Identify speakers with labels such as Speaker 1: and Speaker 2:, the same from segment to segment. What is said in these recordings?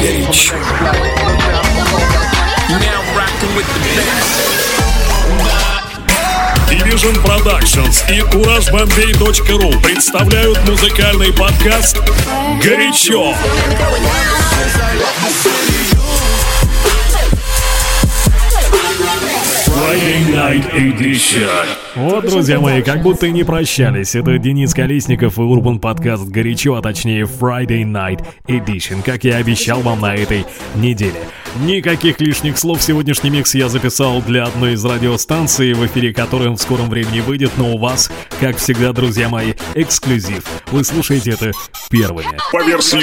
Speaker 1: Горячо.
Speaker 2: Division Productions и CourageBombay.ru представляют музыкальный подкаст «Горячо». Friday Night Edition.
Speaker 3: Вот, друзья мои, как будто и не прощались. Это Денис Колесников и Урбан подкаст «Горячо», а точнее Friday Night Edition, как я обещал вам на этой неделе. Никаких лишних слов. Сегодняшний микс я записал для одной из радиостанций, в эфире которой в скором времени выйдет, но у вас, как всегда, друзья мои, эксклюзив. Вы слушаете это первыми.
Speaker 2: По версии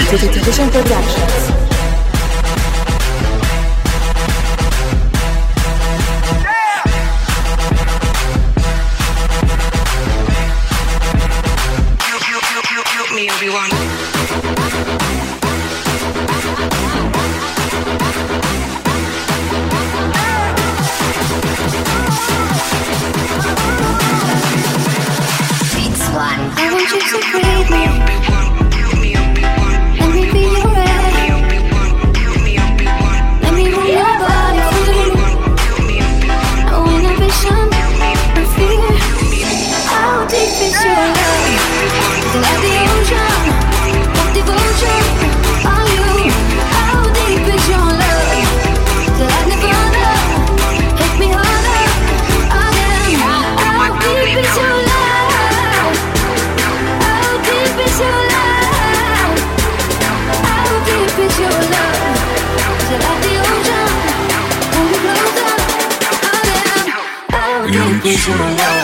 Speaker 4: deep is your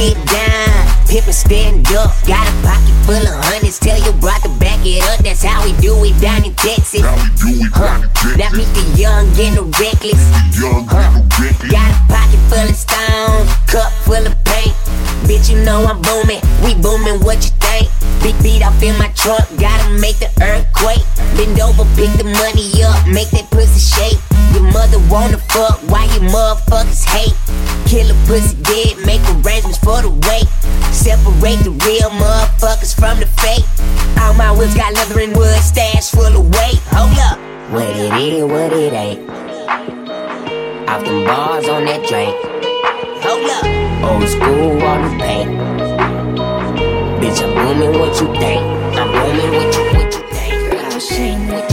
Speaker 5: get
Speaker 6: down. Pippin stand up, got a pocket full of hundreds. Tell your brother back it up. That's how we do it down in Texas.
Speaker 1: How we do it
Speaker 6: huh.
Speaker 1: Texas.
Speaker 6: Now meet the young and the reckless.
Speaker 1: Young
Speaker 6: huh.
Speaker 1: and the reckless.
Speaker 6: Got a pocket full of stones, cup full of paint. Bitch, you know I'm booming. We booming, what you think? Big beat off in my trunk, gotta make the earthquake. Bend over, pick the money up, make that pussy shake. Your mother wanna fuck, why you motherfuckers hate? Kill a pussy dead, make arrangements for the wake. Separate the real motherfuckers from the fake. All my whips got leather and wood, stash full of weight. Hold up. What it is, what it ain't. Off them bars on that drink. Hold up. Old school on the paint. Bitch, I'm booming what you think. I'm booming what you, what you think.
Speaker 4: Girl, I'm
Speaker 7: shame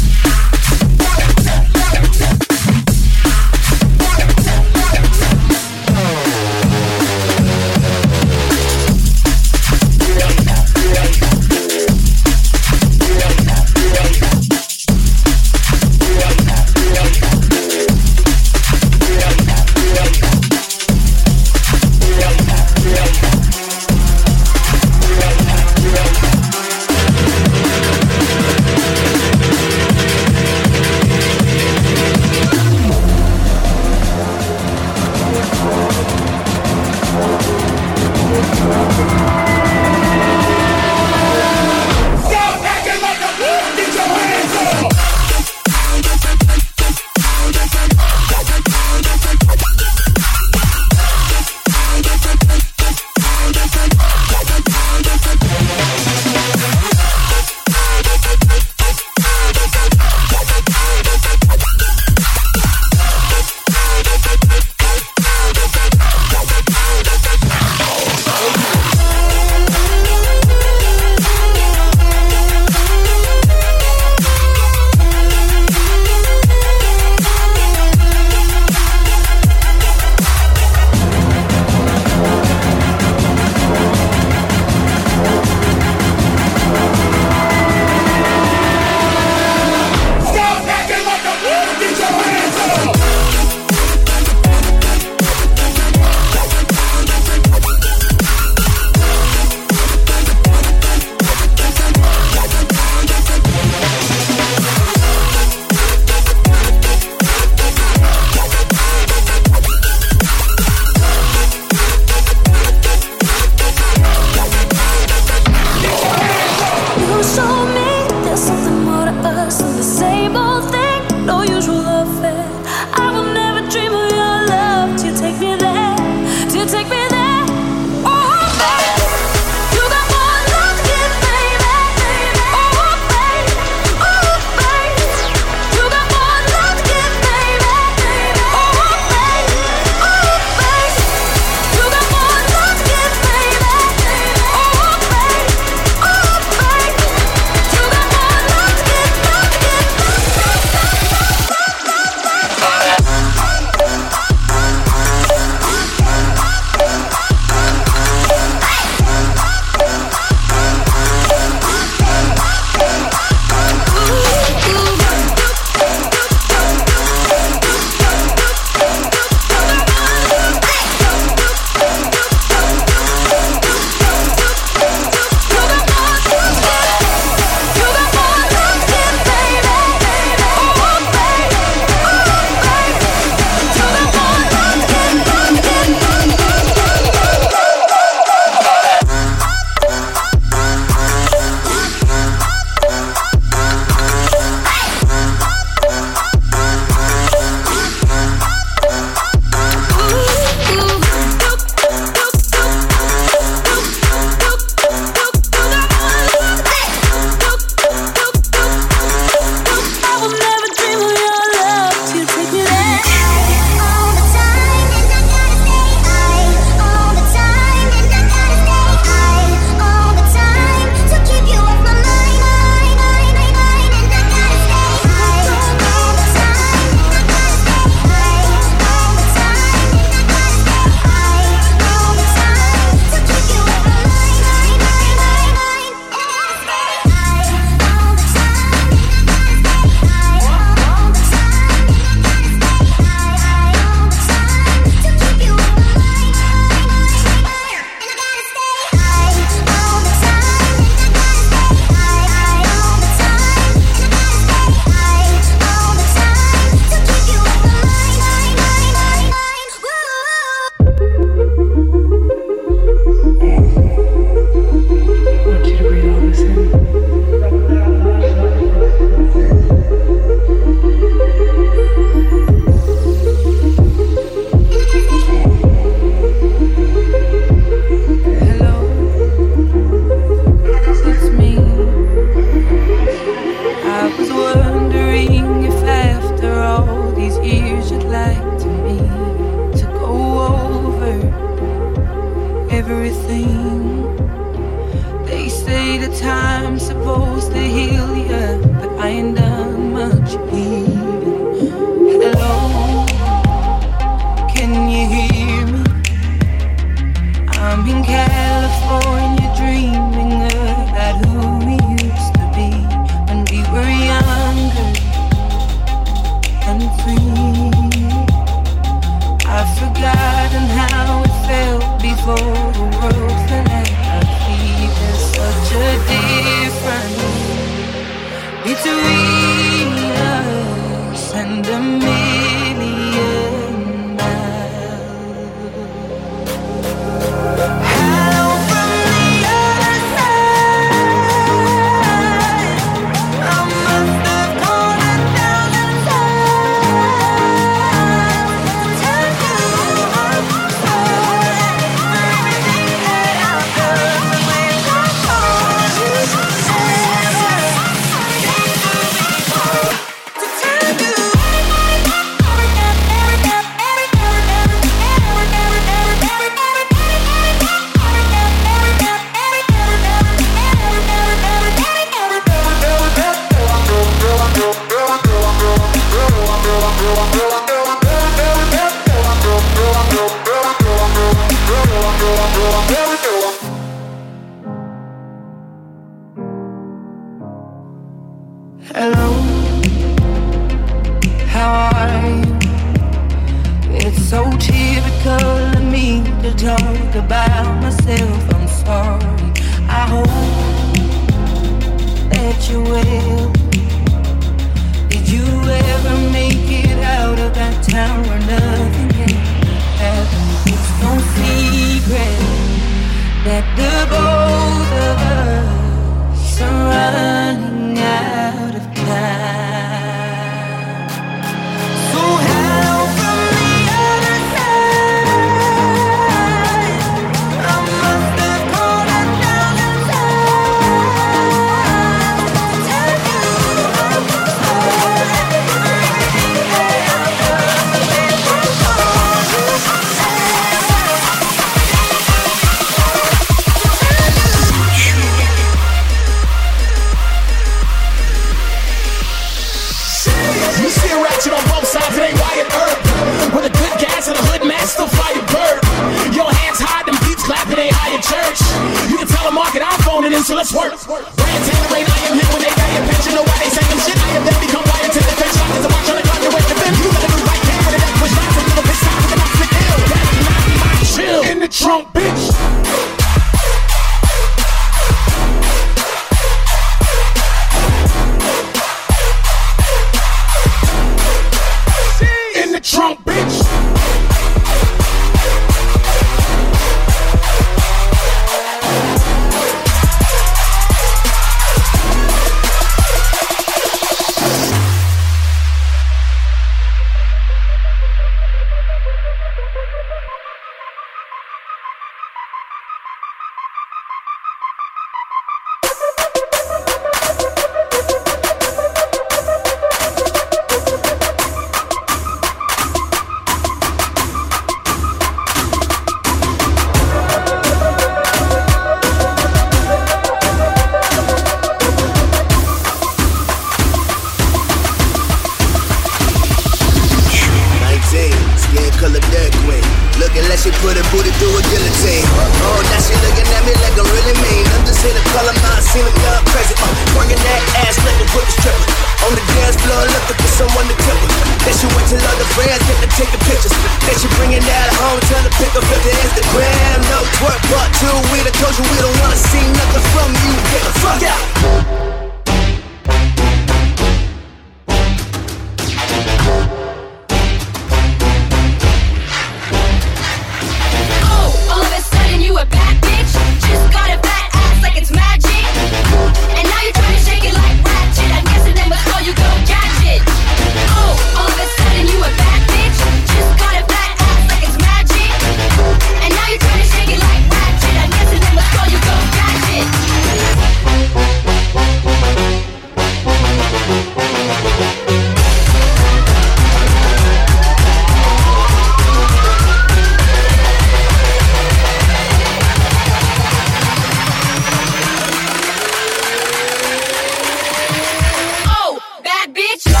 Speaker 7: bitch.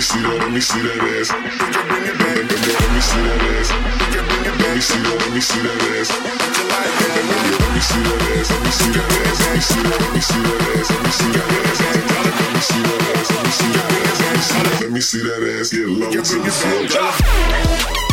Speaker 8: Me see
Speaker 1: that. Let me see that ass. Let me see that ass. Let me see that. Let me see that ass. Let me see that ass. Let me see that ass. Let me see that. Let me see that ass. Let me see that ass. Let me see that ass. Let me see that ass. Let me see that ass get low to the floor.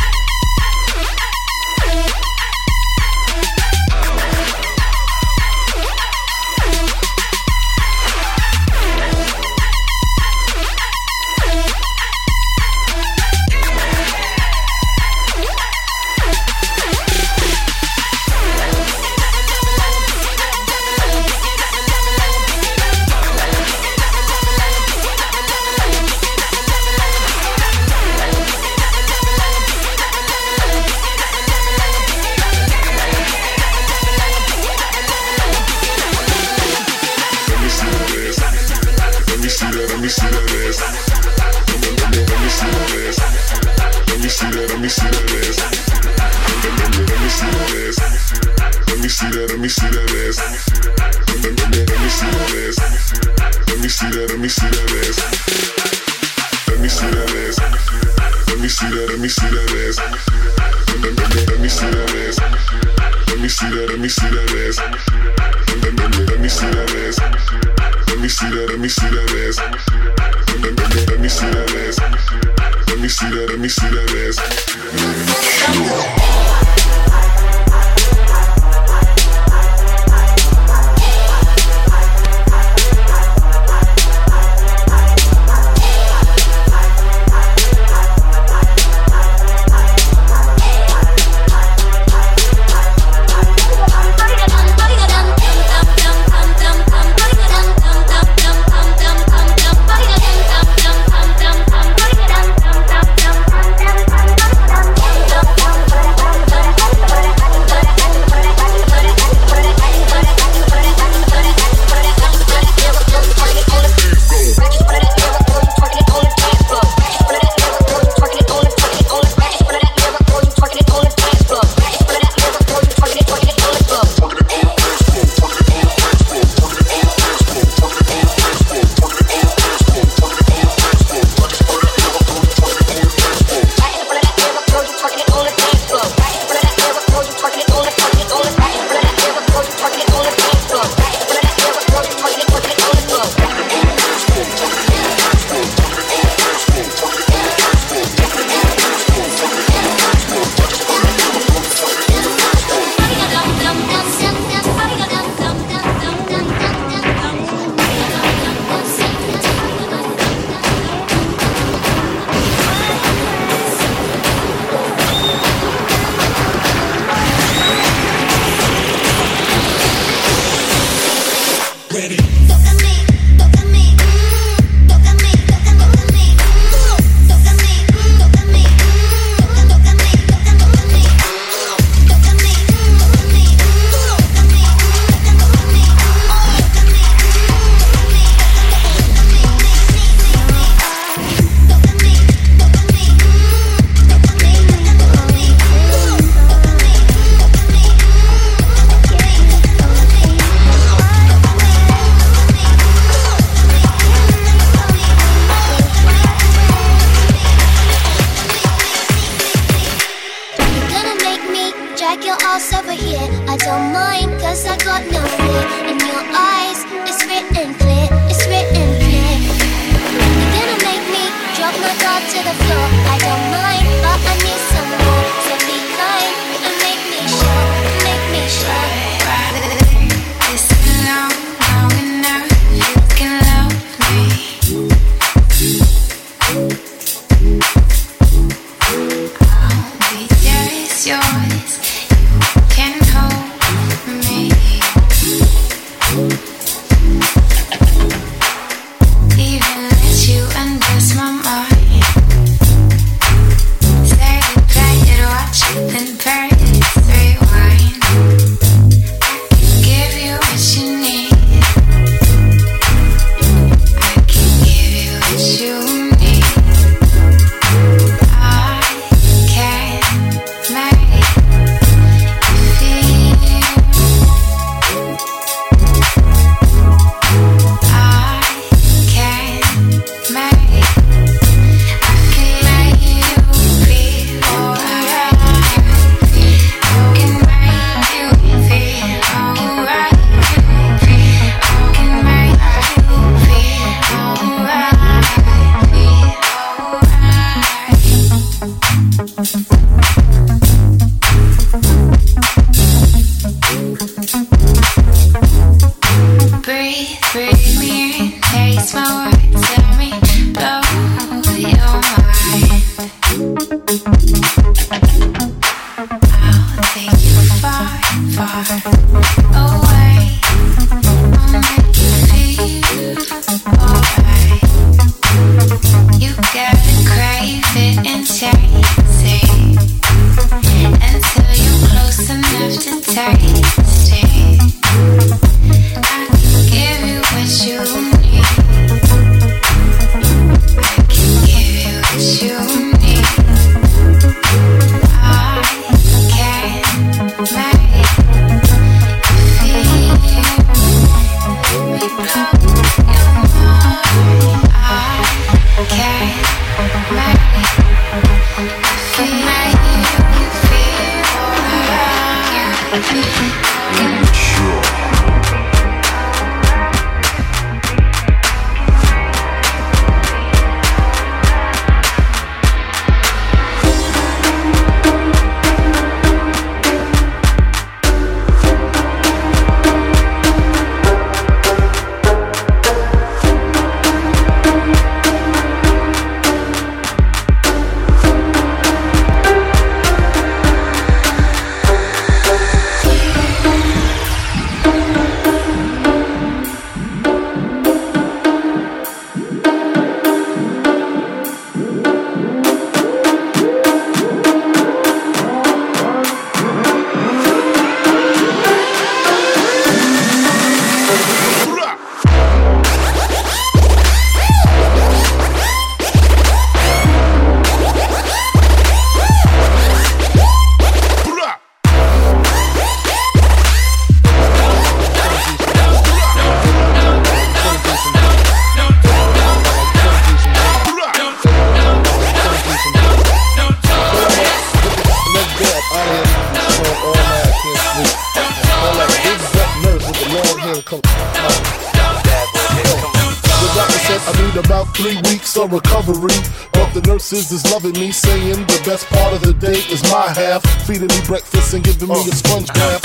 Speaker 9: and
Speaker 10: giving me a sponge bath.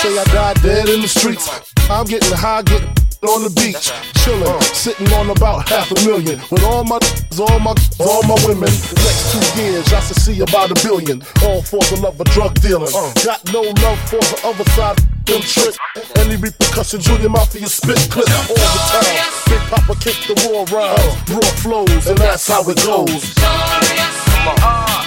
Speaker 10: Say I died dead in the streets. I'm getting high, getting on the beach, chilling, sitting on about half a million. With all my, all my, all my women. Next two years, I should see about a billion. All for the love of drug dealing. Got no love for the other side. Them tricks, any repercussion, Junior Mafia spit clips all the time. Big Papa kicked the war around, brought flows, and that's how it goes. Come on.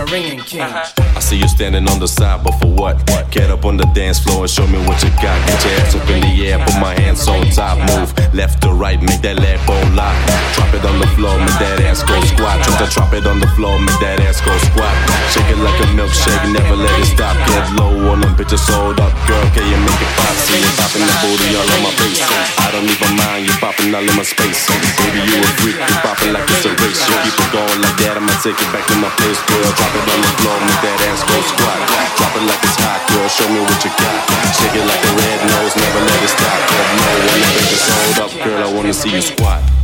Speaker 11: I'm a ringing king.
Speaker 12: Uh-huh see you standing on the side, but for what? Get up on the dance floor and show me what you got. Get your ass up in the air, put my hands on top. Move left to right, make that leg go lock. Drop it on the floor, make that ass go squat. Try
Speaker 13: to drop it on the floor, make that ass go squat. Shake it like a milkshake, never let it stop. Get low on them bitches, sold up, girl, can you make it pop? See you popping the booty all on my face. I don't even mind, you popping all in my space. Baby, you a freak, you popping like it's a race. So keep it going like that, I'ma take it back to my place, girl. Drop it on the floor, make that ass go squat. Drop it like it's hot, girl. Show me what you got. Shake it like a red nose, never let it stop. Get low on them bitches, sold up, girl. I wanna see you squat.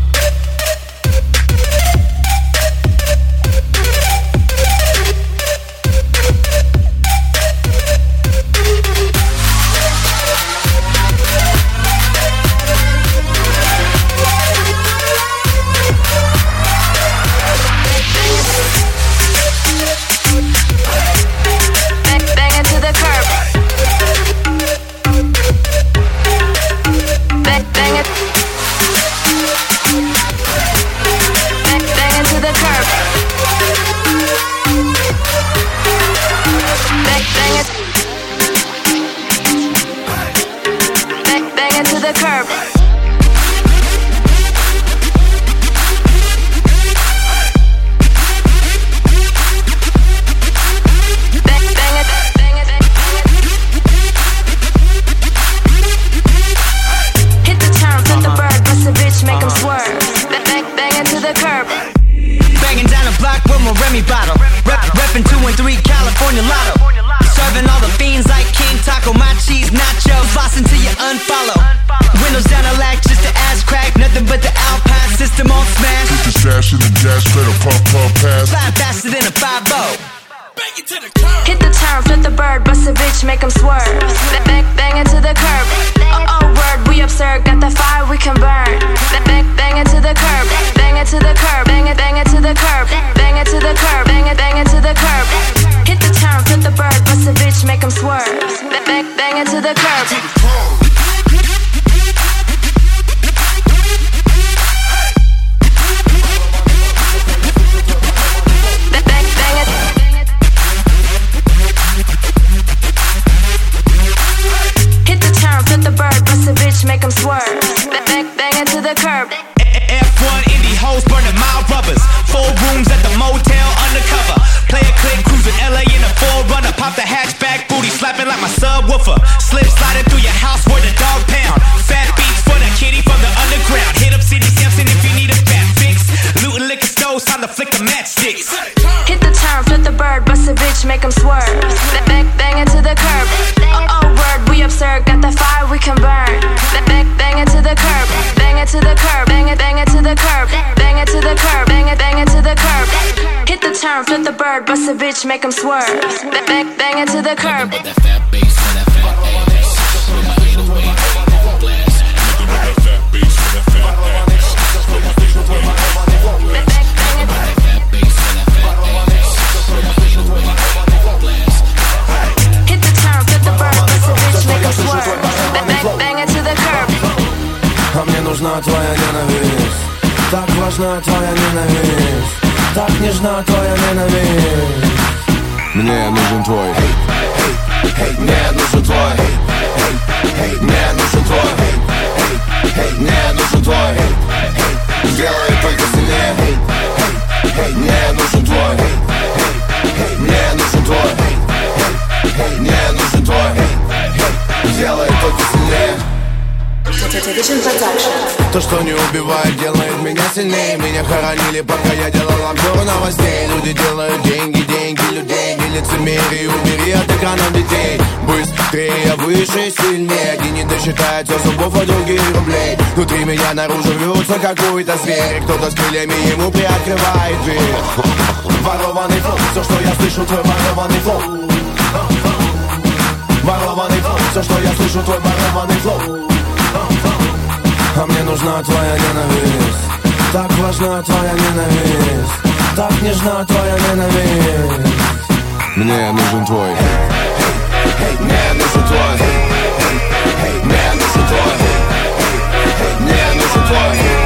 Speaker 14: bitch, make him swerve. Back, back, bang it to the curb.
Speaker 15: That fat bass, that fat ass. With my 808 blast. Nigga, with that fat bass, that fat
Speaker 14: ass. With my 808 blast.
Speaker 16: А мне нужна твоя ненависть Так важна твоя ненависть Так нежна твоя ненависть мне нужен твой Мне нужен твой Мне нужен твой Мне нужен твой Сделай только сильнее. Мне нужен твой Мне нужен твой Мне нужен твой Сделай только сильнее То, что не убивает, делает меня сильнее. Меня хоронили, пока я делал обзор новостей. Люди делают деньги, деньги людей Не лицемерие, убери от экранов детей. Быстрее, выше, сильнее. Одни не досчитаются зубов, а другие рублей. Внутри меня наружу рвется какой-то зверь. Кто-то с крыльями ему приоткрывает дверь. Ворованный флоу, все, что я слышу, твой ворованный флоу Ворованный флоу, все, что я слышу, твой ворованный флоу а мне нужна твоя ненависть. Так важна твоя ненависть. Так нежна твоя ненависть. Мне нужен твой. Мне нужен твой. Мне нужен твой. Мне нужен твой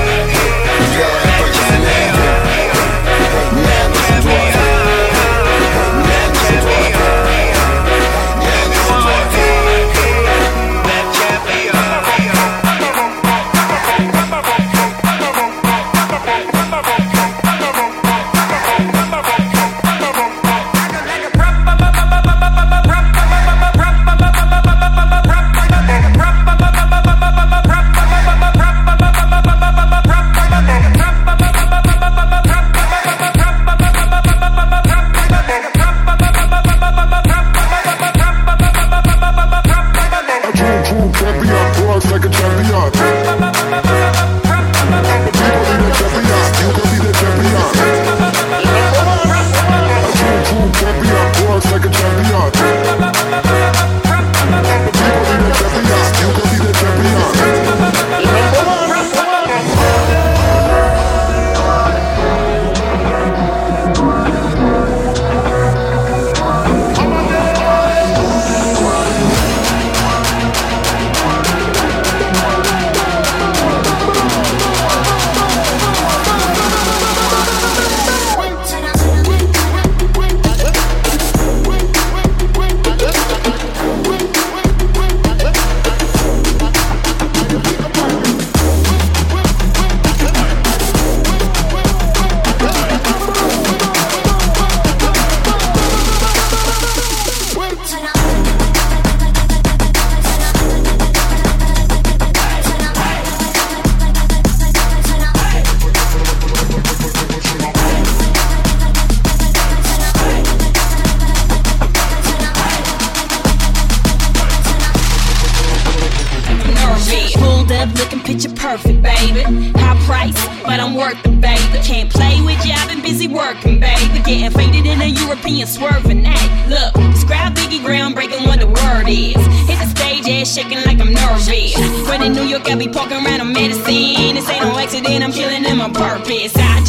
Speaker 17: I'm killing them on purpose. I,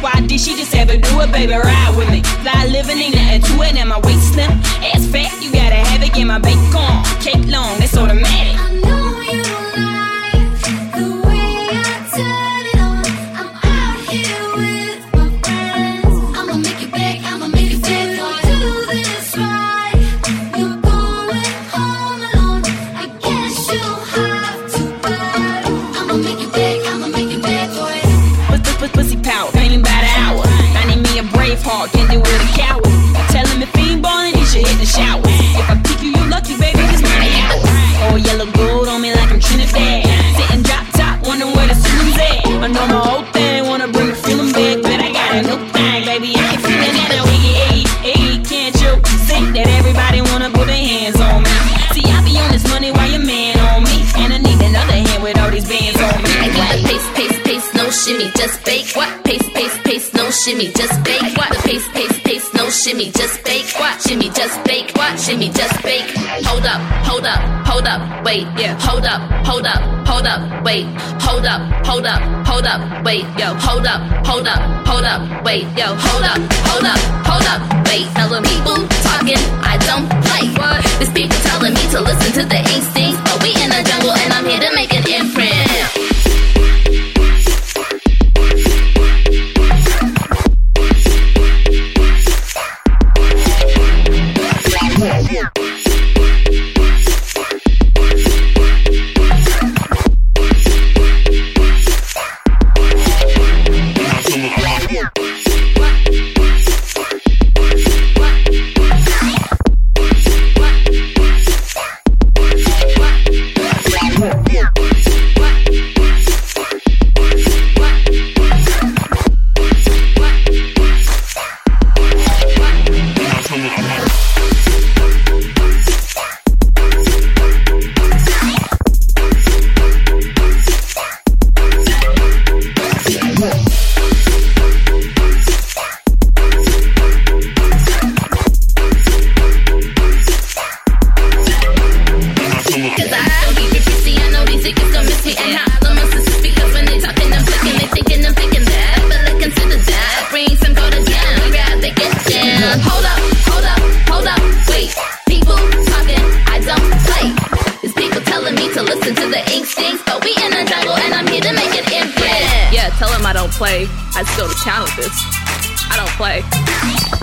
Speaker 17: why did she just ever do it, baby?
Speaker 18: Right? shimmy, just bake. What? Pace, pace, pace, no shimmy, just bake. What? Pace, pace, pace, no shimmy, just bake. What? Shimmy, just bake. What? Shimmy, just bake. Hold up, hold up, hold up, wait. Yeah. Hold up, hold up, hold up, wait. Hold up, hold up, hold up, wait. Yo. Hold up, hold up, hold up, wait. Yo. Hold up, hold up, hold up, wait. Telling people talking, I don't play. What? These people telling me to listen to the instincts, but we in the jungle and I'm here to make it.
Speaker 19: Bye.